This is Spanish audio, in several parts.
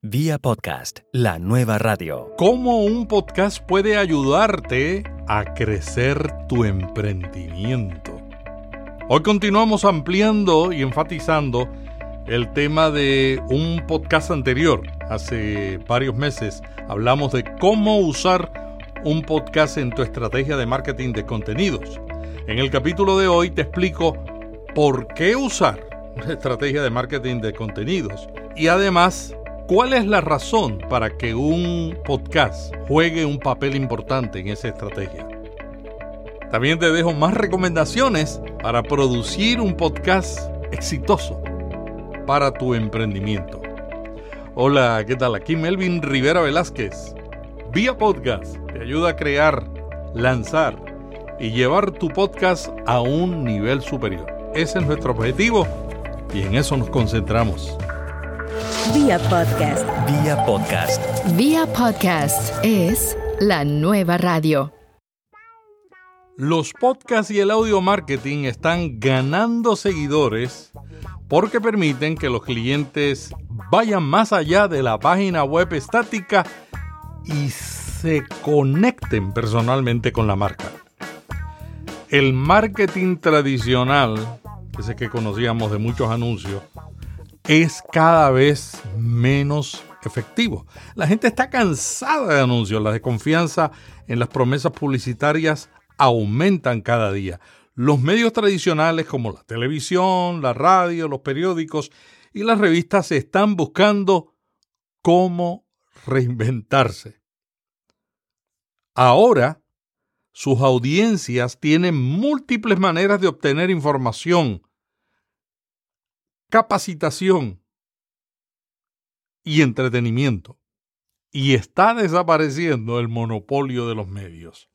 Vía podcast, la nueva radio. ¿Cómo un podcast puede ayudarte a crecer tu emprendimiento? Hoy continuamos ampliando y enfatizando el tema de un podcast anterior. Hace varios meses hablamos de cómo usar un podcast en tu estrategia de marketing de contenidos. En el capítulo de hoy te explico por qué usar una estrategia de marketing de contenidos y además ¿Cuál es la razón para que un podcast juegue un papel importante en esa estrategia? También te dejo más recomendaciones para producir un podcast exitoso para tu emprendimiento. Hola, ¿qué tal? Aquí Melvin Rivera Velázquez. Vía Podcast te ayuda a crear, lanzar y llevar tu podcast a un nivel superior. Ese es nuestro objetivo y en eso nos concentramos. Vía podcast. Vía podcast. Vía podcast es la nueva radio. Los podcasts y el audio marketing están ganando seguidores porque permiten que los clientes vayan más allá de la página web estática y se conecten personalmente con la marca. El marketing tradicional, ese que conocíamos de muchos anuncios, es cada vez menos efectivo. La gente está cansada de anuncios, la desconfianza en las promesas publicitarias aumentan cada día. Los medios tradicionales como la televisión, la radio, los periódicos y las revistas están buscando cómo reinventarse. Ahora, sus audiencias tienen múltiples maneras de obtener información, capacitación y entretenimiento. Y está desapareciendo el monopolio de los medios.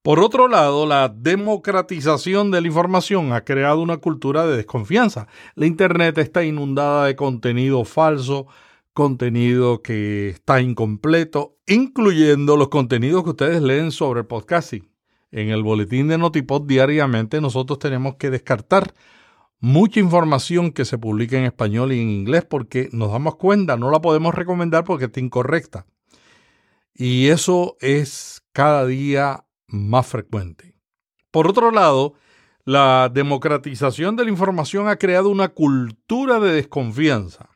Por otro lado, la democratización de la información ha creado una cultura de desconfianza. La Internet está inundada de contenido falso, contenido que está incompleto, incluyendo los contenidos que ustedes leen sobre podcasting. En el boletín de Notipod diariamente nosotros tenemos que descartar mucha información que se publica en español y en inglés porque nos damos cuenta, no la podemos recomendar porque está incorrecta. Y eso es cada día más frecuente. Por otro lado, la democratización de la información ha creado una cultura de desconfianza.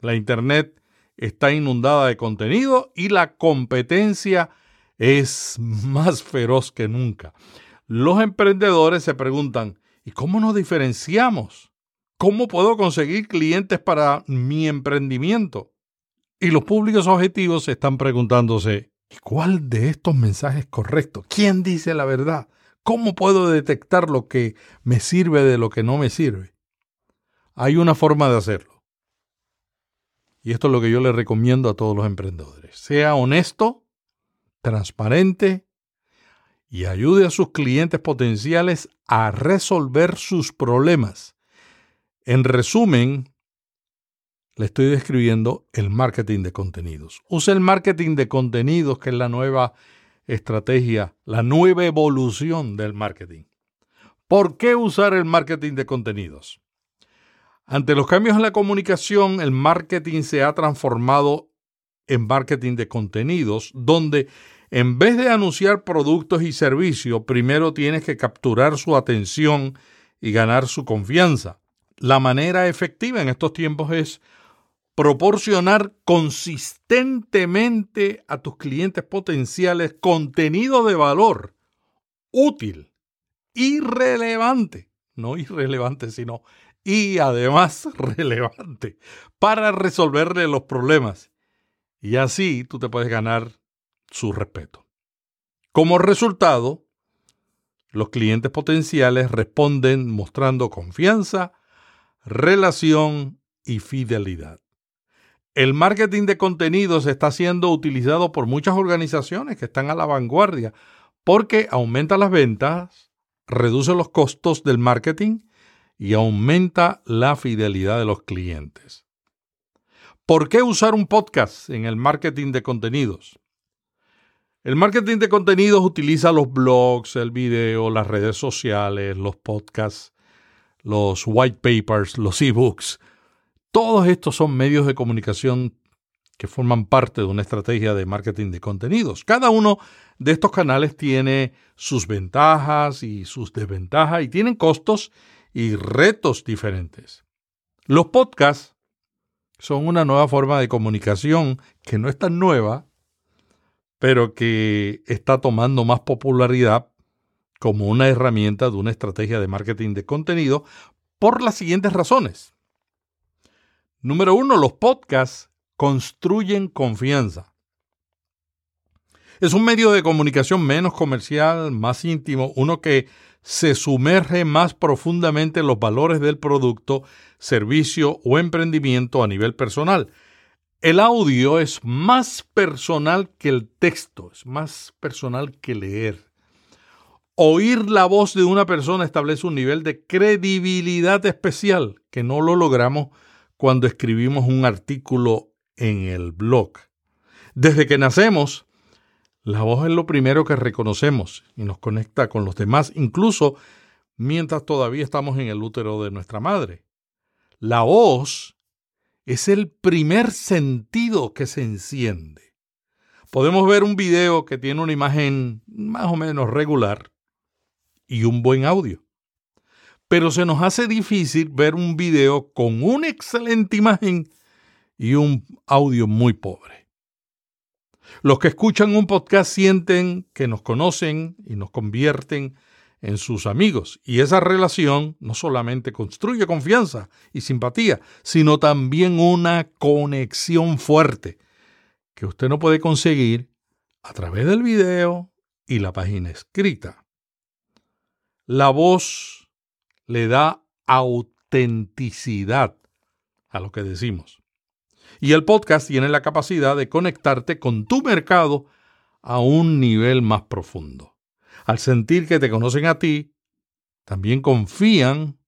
La Internet está inundada de contenido y la competencia es más feroz que nunca. Los emprendedores se preguntan, ¿Y cómo nos diferenciamos? ¿Cómo puedo conseguir clientes para mi emprendimiento? Y los públicos objetivos están preguntándose, ¿y cuál de estos mensajes es correcto? ¿Quién dice la verdad? ¿Cómo puedo detectar lo que me sirve de lo que no me sirve? Hay una forma de hacerlo. Y esto es lo que yo le recomiendo a todos los emprendedores. Sea honesto, transparente y ayude a sus clientes potenciales a resolver sus problemas. En resumen, le estoy describiendo el marketing de contenidos. Use el marketing de contenidos, que es la nueva estrategia, la nueva evolución del marketing. ¿Por qué usar el marketing de contenidos? Ante los cambios en la comunicación, el marketing se ha transformado en marketing de contenidos, donde en vez de anunciar productos y servicios, primero tienes que capturar su atención y ganar su confianza. La manera efectiva en estos tiempos es proporcionar consistentemente a tus clientes potenciales contenido de valor útil, irrelevante, no irrelevante, sino y además relevante para resolverle los problemas. Y así tú te puedes ganar su respeto. Como resultado, los clientes potenciales responden mostrando confianza, relación y fidelidad. El marketing de contenidos está siendo utilizado por muchas organizaciones que están a la vanguardia porque aumenta las ventas, reduce los costos del marketing y aumenta la fidelidad de los clientes. ¿Por qué usar un podcast en el marketing de contenidos? El marketing de contenidos utiliza los blogs, el video, las redes sociales, los podcasts, los white papers, los ebooks, Todos estos son medios de comunicación que forman parte de una estrategia de marketing de contenidos. Cada uno de estos canales tiene sus ventajas y sus desventajas y tienen costos y retos diferentes. Los podcasts son una nueva forma de comunicación que no es tan nueva, pero que está tomando más popularidad como una herramienta de una estrategia de marketing de contenido por las siguientes razones. Número uno, los podcasts construyen confianza. Es un medio de comunicación menos comercial, más íntimo, uno que se sumerge más profundamente en los valores del producto, servicio o emprendimiento a nivel personal. El audio es más personal que el texto, es más personal que leer. Oír la voz de una persona establece un nivel de credibilidad especial que no lo logramos cuando escribimos un artículo en el blog. Desde que nacemos, la voz es lo primero que reconocemos y nos conecta con los demás, incluso mientras todavía estamos en el útero de nuestra madre. La voz es el primer sentido que se enciende. Podemos ver un video que tiene una imagen más o menos regular y un buen audio pero se nos hace difícil ver un video con una excelente imagen y un audio muy pobre. Los que escuchan un podcast sienten que nos conocen y nos convierten en sus amigos. Y esa relación no solamente construye confianza y simpatía, sino también una conexión fuerte que usted no puede conseguir a través del video y la página escrita. La voz le da autenticidad a lo que decimos. Y el podcast tiene la capacidad de conectarte con tu mercado a un nivel más profundo. Al sentir que te conocen a ti, también confían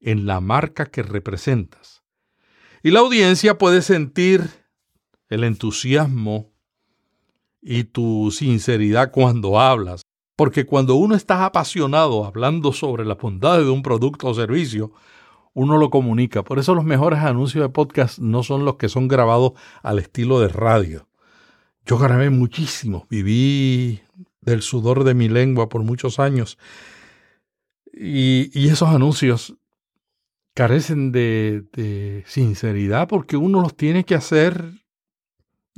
en la marca que representas. Y la audiencia puede sentir el entusiasmo y tu sinceridad cuando hablas, porque cuando uno está apasionado hablando sobre la bondad de un producto o servicio, uno lo comunica. Por eso los mejores anuncios de podcast no son los que son grabados al estilo de radio. Yo grabé muchísimo, viví del sudor de mi lengua por muchos años. Y, esos anuncios carecen de, sinceridad porque uno los tiene que hacer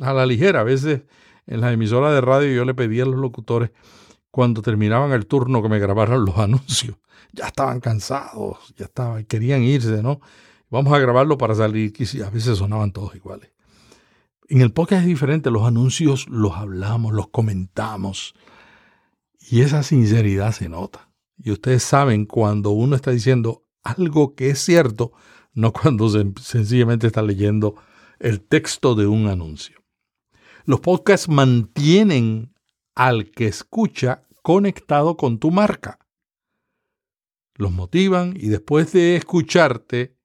a la ligera. A veces en la emisora de radio yo le pedí a los locutores cuando terminaban el turno que me grabaran los anuncios. Ya estaban cansados, ya estaban, querían irse, ¿no? Vamos a grabarlo para salir, y a veces sonaban todos iguales. En el podcast es diferente, los anuncios los hablamos, los comentamos, y esa sinceridad se nota. Y ustedes saben cuando uno está diciendo algo que es cierto, no cuando sencillamente está leyendo el texto de un anuncio. Los podcasts mantienen al que escucha conectado con tu marca. Los motivan y después de escucharte,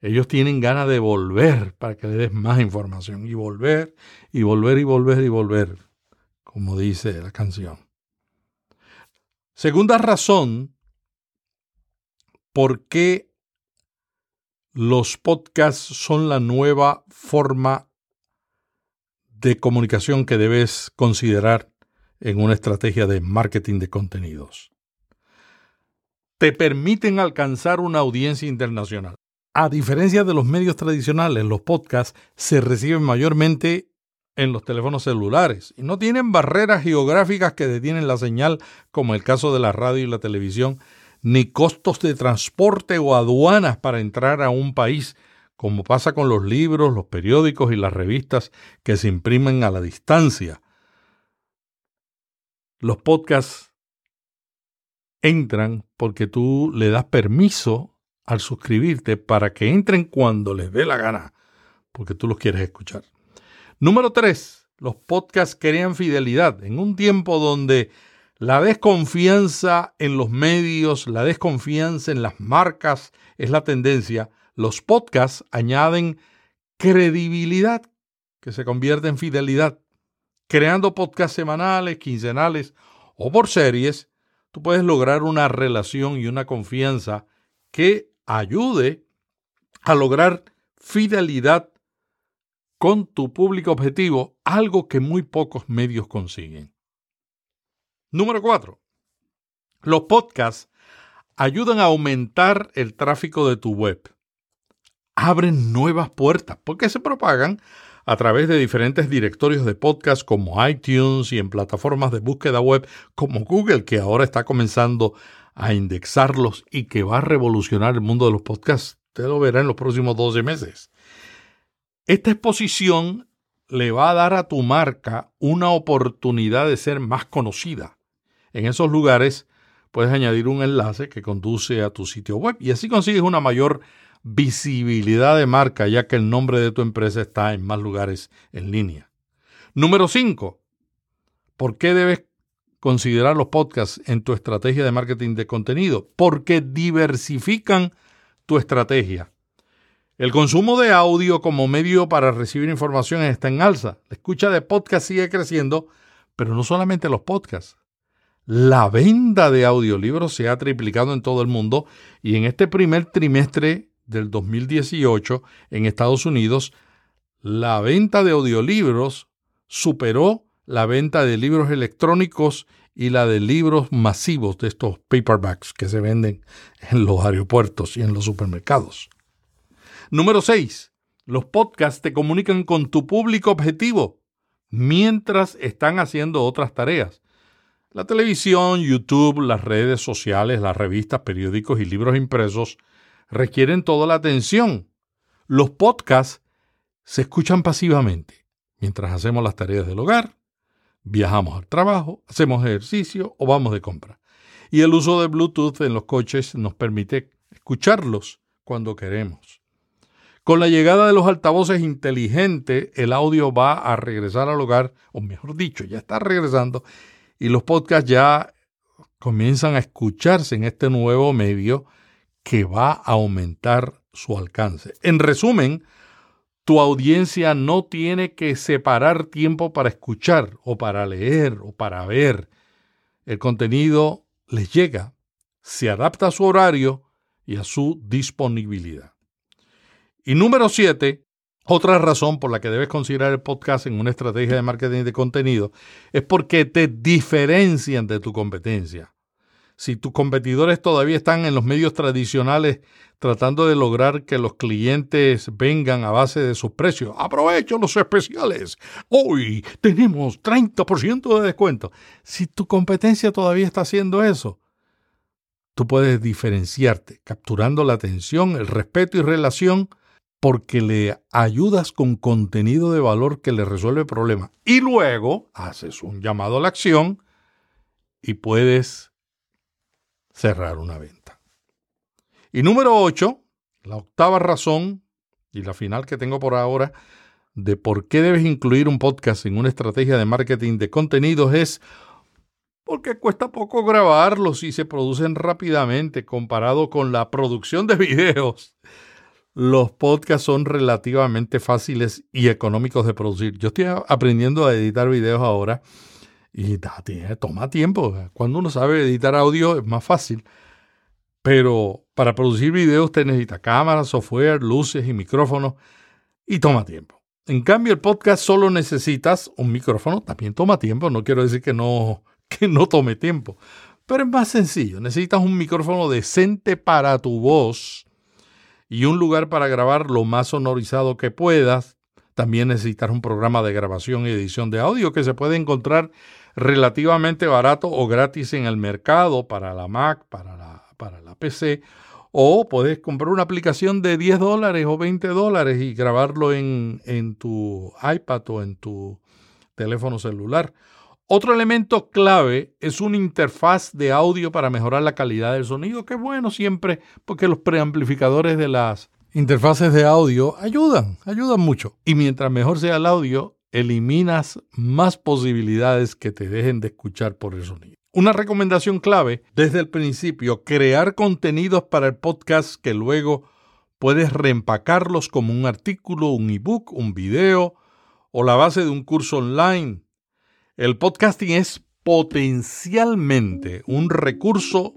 ellos tienen ganas de volver para que le des más información y volver y volver y volver y volver, como dice la canción. Segunda razón por qué los podcasts son la nueva forma de comunicación que debes considerar en una estrategia de marketing de contenidos. Te permiten alcanzar una audiencia internacional. A diferencia de los medios tradicionales, los podcasts se reciben mayormente en los teléfonos celulares y no tienen barreras geográficas que detienen la señal como el caso de la radio y la televisión, ni costos de transporte o aduanas para entrar a un país como pasa con los libros, los periódicos y las revistas que se imprimen a la distancia. Los podcasts entran porque tú le das permiso al suscribirte para que entren cuando les dé la gana, porque tú los quieres escuchar. Número tres, los podcasts crean fidelidad. En un tiempo donde la desconfianza en los medios, la desconfianza en las marcas es la tendencia, los podcasts añaden credibilidad que se convierte en fidelidad. Creando podcasts semanales, quincenales o por series, tú puedes lograr una relación y una confianza que ayude a lograr fidelidad con tu público objetivo, algo que muy pocos medios consiguen. Número 4. Los podcasts ayudan a aumentar el tráfico de tu web. Abren nuevas puertas porque se propagan a través de diferentes directorios de podcast como iTunes y en plataformas de búsqueda web como Google, que ahora está comenzando a indexarlos y que va a revolucionar el mundo de los podcasts. Usted lo verá en los próximos 12 meses. Esta exposición le va a dar a tu marca una oportunidad de ser más conocida. En esos lugares puedes añadir un enlace que conduce a tu sitio web y así consigues una mayor visibilidad de marca ya que el nombre de tu empresa está en más lugares en línea. Número 5. ¿Por qué debes considerar los podcasts en tu estrategia de marketing de contenido? Porque diversifican tu estrategia. El consumo de audio como medio para recibir información está en alza. La escucha de podcast sigue creciendo, pero no solamente los podcasts. La venta de audiolibros se ha triplicado en todo el mundo y en este primer trimestre del 2018 en Estados Unidos, la venta de audiolibros superó la venta de libros electrónicos y la de libros masivos de estos paperbacks que se venden en los aeropuertos y en los supermercados. Número 6. Los podcasts te comunican con tu público objetivo mientras están haciendo otras tareas. La televisión, YouTube, las redes sociales, las revistas, periódicos y libros impresos requieren toda la atención. Los podcasts se escuchan pasivamente mientras hacemos las tareas del hogar, viajamos al trabajo, hacemos ejercicio o vamos de compra. Y el uso de Bluetooth en los coches nos permite escucharlos cuando queremos. Con la llegada de los altavoces inteligentes, el audio va a regresar al hogar, o mejor dicho, ya está regresando, y los podcasts ya comienzan a escucharse en este nuevo medio que va a aumentar su alcance. En resumen, tu audiencia no tiene que separar tiempo para escuchar o para leer o para ver. El contenido les llega, se adapta a su horario y a su disponibilidad. Y número siete, otra razón por la que debes considerar el podcast en una estrategia de marketing de contenido es porque te diferencian de tu competencia. Si tus competidores todavía están en los medios tradicionales tratando de lograr que los clientes vengan a base de sus precios, aprovecho los especiales. Hoy tenemos 30% de descuento. Si tu competencia todavía está haciendo eso, tú puedes diferenciarte capturando la atención, el respeto y relación porque le ayudas con contenido de valor que le resuelve problemas. Y luego haces un llamado a la acción y puedes cerrar una venta. Y número 8, la octava razón y la final que tengo por ahora de por qué debes incluir un podcast en una estrategia de marketing de contenidos es porque cuesta poco grabarlos y se producen rápidamente comparado con la producción de videos los podcasts son relativamente fáciles y económicos de producir. Yo estoy aprendiendo a editar videos ahora y toma tiempo. Cuando uno sabe editar audio es más fácil. Pero para producir videos usted necesita cámara, software, luces y micrófonos y toma tiempo. En cambio, el podcast solo necesitas un micrófono, también toma tiempo, no quiero decir que no, que no tome tiempo, pero es más sencillo. Necesitas un micrófono decente para tu voz y un lugar para grabar lo más sonorizado que puedas. También necesitas un programa de grabación y edición de audio que se puede encontrar relativamente barato o gratis en el mercado para la Mac, para la, para la PC. O puedes comprar una aplicación de 10 dólares o 20 dólares y grabarlo en, en tu iPad o en tu teléfono celular. Otro elemento clave es una interfaz de audio para mejorar la calidad del sonido, que es bueno siempre porque los preamplificadores de las interfaces de audio ayudan, ayudan mucho. Y mientras mejor sea el audio, eliminas más posibilidades que te dejen de escuchar por el sonido. Una recomendación clave desde el principio, crear contenidos para el podcast que luego puedes reempacarlos como un artículo, un ebook, un video o la base de un curso online el podcasting es potencialmente un recurso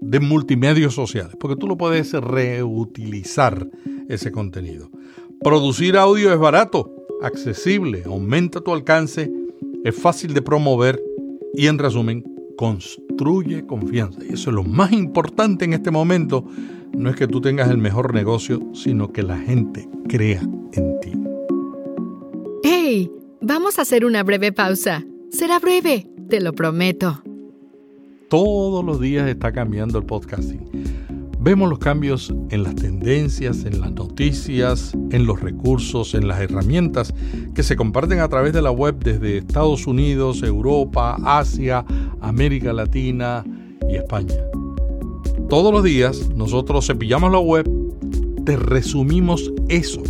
de multimedios sociales, porque tú lo puedes reutilizar ese contenido. Producir audio es barato, accesible, aumenta tu alcance, es fácil de promover y en resumen, construye confianza. Y eso es lo más importante en este momento. No es que tú tengas el mejor negocio, sino que la gente crea en ti. ¡Hey! Vamos a hacer una breve pausa. Será breve, te lo prometo. Todos los días está cambiando el podcasting. Vemos los cambios en las tendencias, en las noticias, en los recursos, en las herramientas que se comparten a través de la web desde Estados Unidos, Europa, Asia, América Latina y España. Todos los días nosotros cepillamos la web, te resumimos eso,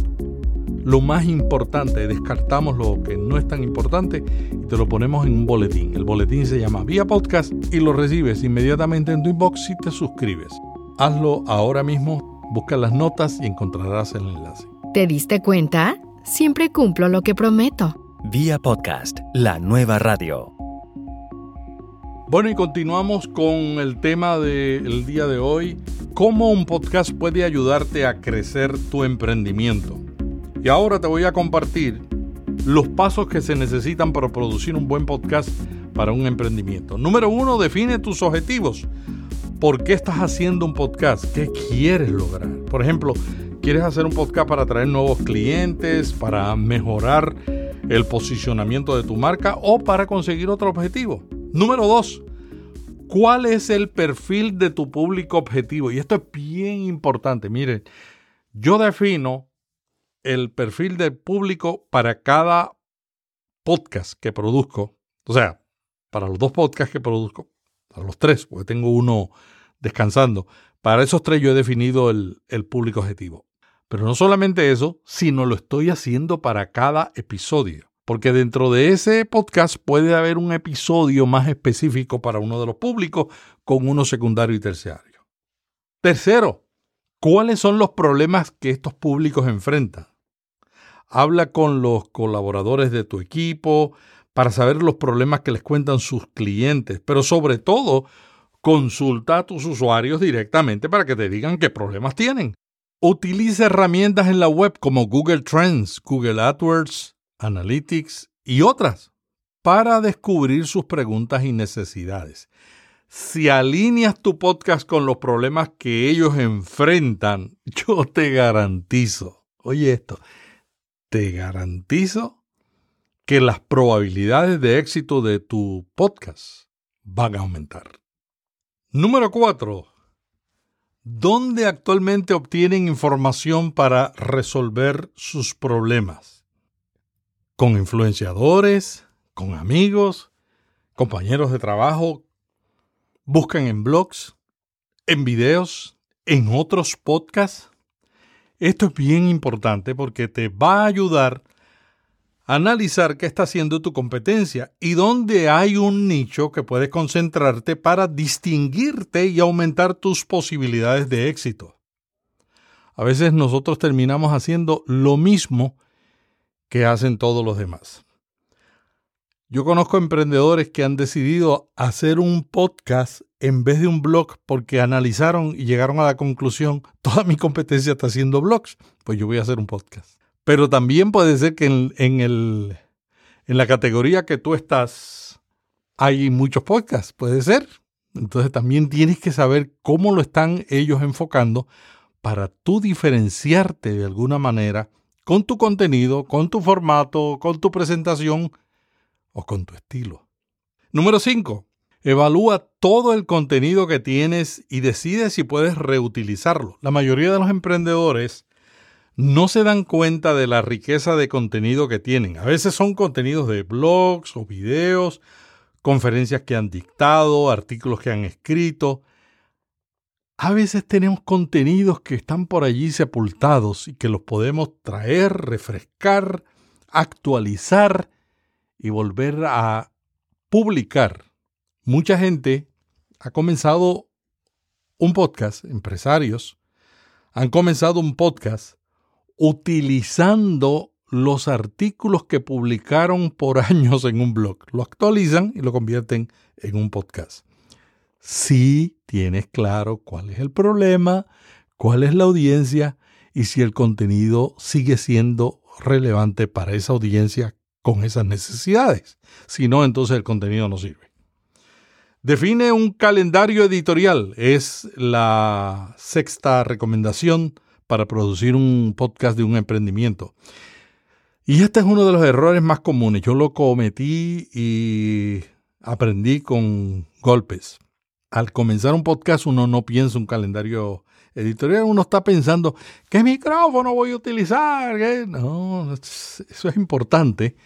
lo más importante, descartamos lo que no es tan importante y te lo ponemos en un boletín. El boletín se llama Vía Podcast y lo recibes inmediatamente en tu inbox si te suscribes. Hazlo ahora mismo, busca las notas y encontrarás el enlace. ¿Te diste cuenta? Siempre cumplo lo que prometo. Vía podcast, la nueva radio. Bueno, y continuamos con el tema del día de hoy, cómo un podcast puede ayudarte a crecer tu emprendimiento. Y ahora te voy a compartir los pasos que se necesitan para producir un buen podcast para un emprendimiento. Número uno, define tus objetivos. ¿Por qué estás haciendo un podcast? ¿Qué quieres lograr? Por ejemplo, ¿quieres hacer un podcast para atraer nuevos clientes, para mejorar el posicionamiento de tu marca o para conseguir otro objetivo? Número dos, ¿cuál es el perfil de tu público objetivo? Y esto es bien importante. Miren, yo defino el perfil del público para cada podcast que produzco. O sea, para los dos podcasts que produzco, a los tres, porque tengo uno descansando. Para esos tres yo he definido el, el público objetivo. Pero no solamente eso, sino lo estoy haciendo para cada episodio. Porque dentro de ese podcast puede haber un episodio más específico para uno de los públicos con uno secundario y terciario. Tercero, ¿cuáles son los problemas que estos públicos enfrentan? Habla con los colaboradores de tu equipo, para saber los problemas que les cuentan sus clientes, pero sobre todo, consulta a tus usuarios directamente para que te digan qué problemas tienen. Utiliza herramientas en la web como Google Trends, Google AdWords, Analytics y otras para descubrir sus preguntas y necesidades. Si alineas tu podcast con los problemas que ellos enfrentan, yo te garantizo, oye esto, te garantizo que las probabilidades de éxito de tu podcast van a aumentar. Número 4. ¿Dónde actualmente obtienen información para resolver sus problemas? ¿Con influenciadores? ¿Con amigos? ¿Compañeros de trabajo? ¿Buscan en blogs? ¿En videos? ¿En otros podcasts? Esto es bien importante porque te va a ayudar analizar qué está haciendo tu competencia y dónde hay un nicho que puedes concentrarte para distinguirte y aumentar tus posibilidades de éxito. A veces nosotros terminamos haciendo lo mismo que hacen todos los demás. Yo conozco emprendedores que han decidido hacer un podcast en vez de un blog porque analizaron y llegaron a la conclusión, toda mi competencia está haciendo blogs, pues yo voy a hacer un podcast. Pero también puede ser que en, el, en la categoría que tú estás hay muchos podcasts, puede ser. Entonces también tienes que saber cómo lo están ellos enfocando para tú diferenciarte de alguna manera con tu contenido, con tu formato, con tu presentación con tu estilo. Número 5. Evalúa todo el contenido que tienes y decide si puedes reutilizarlo. La mayoría de los emprendedores no se dan cuenta de la riqueza de contenido que tienen. A veces son contenidos de blogs o videos, conferencias que han dictado, artículos que han escrito. A veces tenemos contenidos que están por allí sepultados y que los podemos traer, refrescar, actualizar y volver a publicar. Mucha gente ha comenzado un podcast, empresarios, han comenzado un podcast utilizando los artículos que publicaron por años en un blog. Lo actualizan y lo convierten en un podcast. si tienes claro cuál es el problema, cuál es la audiencia y si el contenido sigue siendo relevante para esa audiencia con esas necesidades. Si no, entonces el contenido no sirve. Define un calendario editorial. Es la sexta recomendación para producir un podcast de un emprendimiento. Y este es uno de los errores más comunes. Yo lo cometí y aprendí con golpes. Al comenzar un podcast uno no piensa un calendario editorial, uno está pensando, ¿qué micrófono voy a utilizar? No, eso es importante,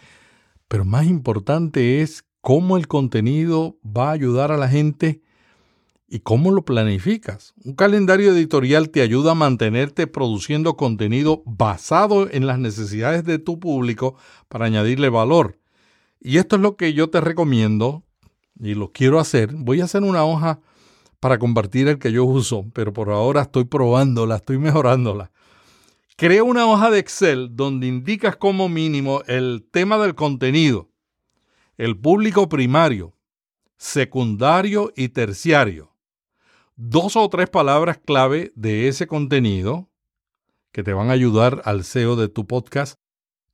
pero más importante es cómo el contenido va a ayudar a la gente y cómo lo planificas. Un calendario editorial te ayuda a mantenerte produciendo contenido basado en las necesidades de tu público para añadirle valor. Y esto es lo que yo te recomiendo y lo quiero hacer. Voy a hacer una hoja para compartir el que yo uso, pero por ahora estoy probándola, estoy mejorándola. Crea una hoja de Excel donde indicas como mínimo el tema del contenido, el público primario, secundario y terciario. Dos o tres palabras clave de ese contenido que te van a ayudar al SEO de tu podcast,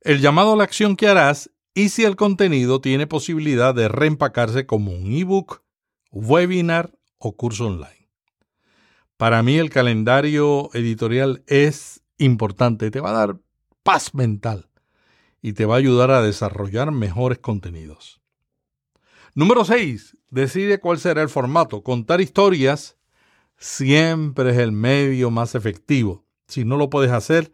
el llamado a la acción que harás y si el contenido tiene posibilidad de reempacarse como un ebook, webinar o curso online. Para mí el calendario editorial es importante, te va a dar paz mental y te va a ayudar a desarrollar mejores contenidos. Número 6. Decide cuál será el formato. Contar historias siempre es el medio más efectivo. Si no lo puedes hacer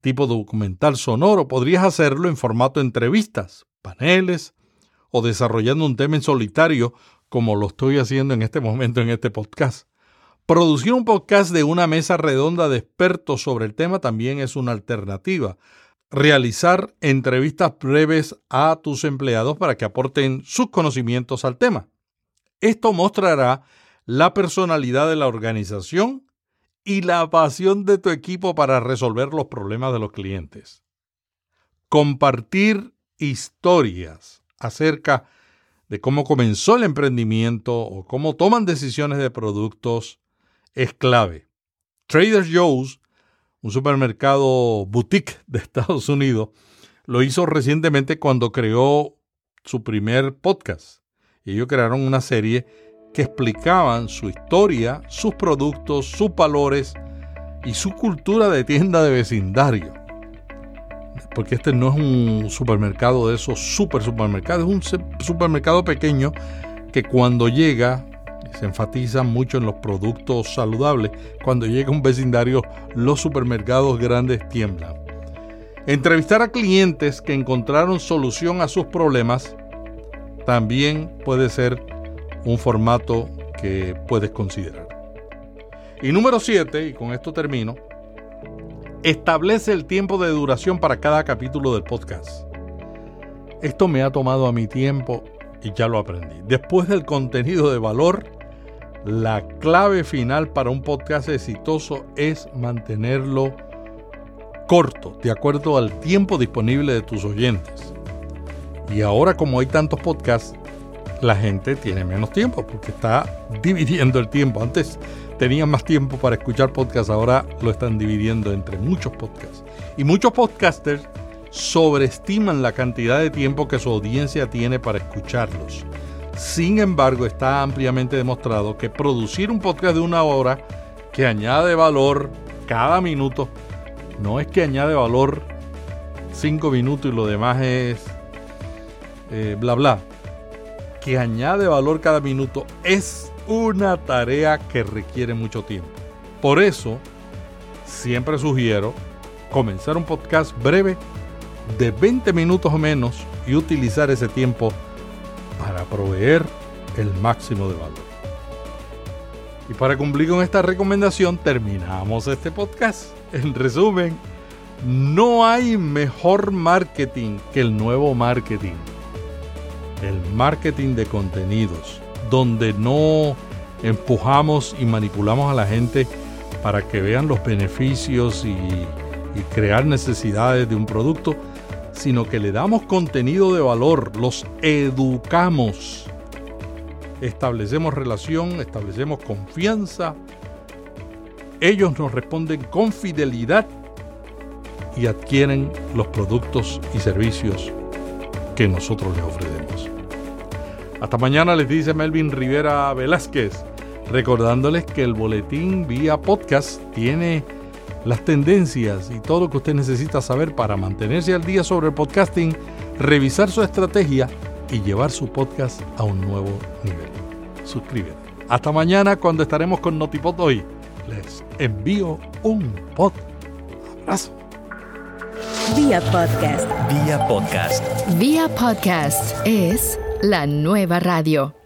tipo documental sonoro, podrías hacerlo en formato entrevistas, paneles o desarrollando un tema en solitario como lo estoy haciendo en este momento en este podcast. Producir un podcast de una mesa redonda de expertos sobre el tema también es una alternativa. Realizar entrevistas breves a tus empleados para que aporten sus conocimientos al tema. Esto mostrará la personalidad de la organización y la pasión de tu equipo para resolver los problemas de los clientes. Compartir historias acerca de cómo comenzó el emprendimiento o cómo toman decisiones de productos es clave. Trader Joe's, un supermercado boutique de Estados Unidos, lo hizo recientemente cuando creó su primer podcast. Ellos crearon una serie que explicaban su historia, sus productos, sus valores y su cultura de tienda de vecindario porque este no es un supermercado de esos super supermercados, es un supermercado pequeño que cuando llega se enfatiza mucho en los productos saludables. Cuando llega un vecindario, los supermercados grandes tiemblan. Entrevistar a clientes que encontraron solución a sus problemas también puede ser un formato que puedes considerar. Y número 7, y con esto termino, Establece el tiempo de duración para cada capítulo del podcast. Esto me ha tomado a mi tiempo y ya lo aprendí. Después del contenido de valor, la clave final para un podcast exitoso es mantenerlo corto, de acuerdo al tiempo disponible de tus oyentes. Y ahora como hay tantos podcasts, la gente tiene menos tiempo porque está dividiendo el tiempo. Antes tenían más tiempo para escuchar podcasts, ahora lo están dividiendo entre muchos podcasts. Y muchos podcasters sobreestiman la cantidad de tiempo que su audiencia tiene para escucharlos. Sin embargo, está ampliamente demostrado que producir un podcast de una hora que añade valor cada minuto, no es que añade valor cinco minutos y lo demás es eh, bla bla, que añade valor cada minuto es una tarea que requiere mucho tiempo. Por eso, siempre sugiero comenzar un podcast breve de 20 minutos o menos y utilizar ese tiempo proveer el máximo de valor. Y para cumplir con esta recomendación terminamos este podcast. En resumen, no hay mejor marketing que el nuevo marketing. El marketing de contenidos donde no empujamos y manipulamos a la gente para que vean los beneficios y, crear necesidades de un producto, sino que le damos contenido de valor, los educamos establecemos relación, establecemos confianza, ellos nos responden con fidelidad y adquieren los productos y servicios que nosotros les ofrecemos. Hasta mañana les dice Melvin Rivera Velázquez, recordándoles que el boletín vía podcast tiene las tendencias y todo lo que usted necesita saber para mantenerse al día sobre el podcasting, revisar su estrategia y llevar su podcast a un nuevo nivel. Suscríbete. Hasta mañana cuando estaremos con Notipod hoy. Les envío un pod abrazo. Vía podcast. Vía podcast. Vía podcast es la nueva radio.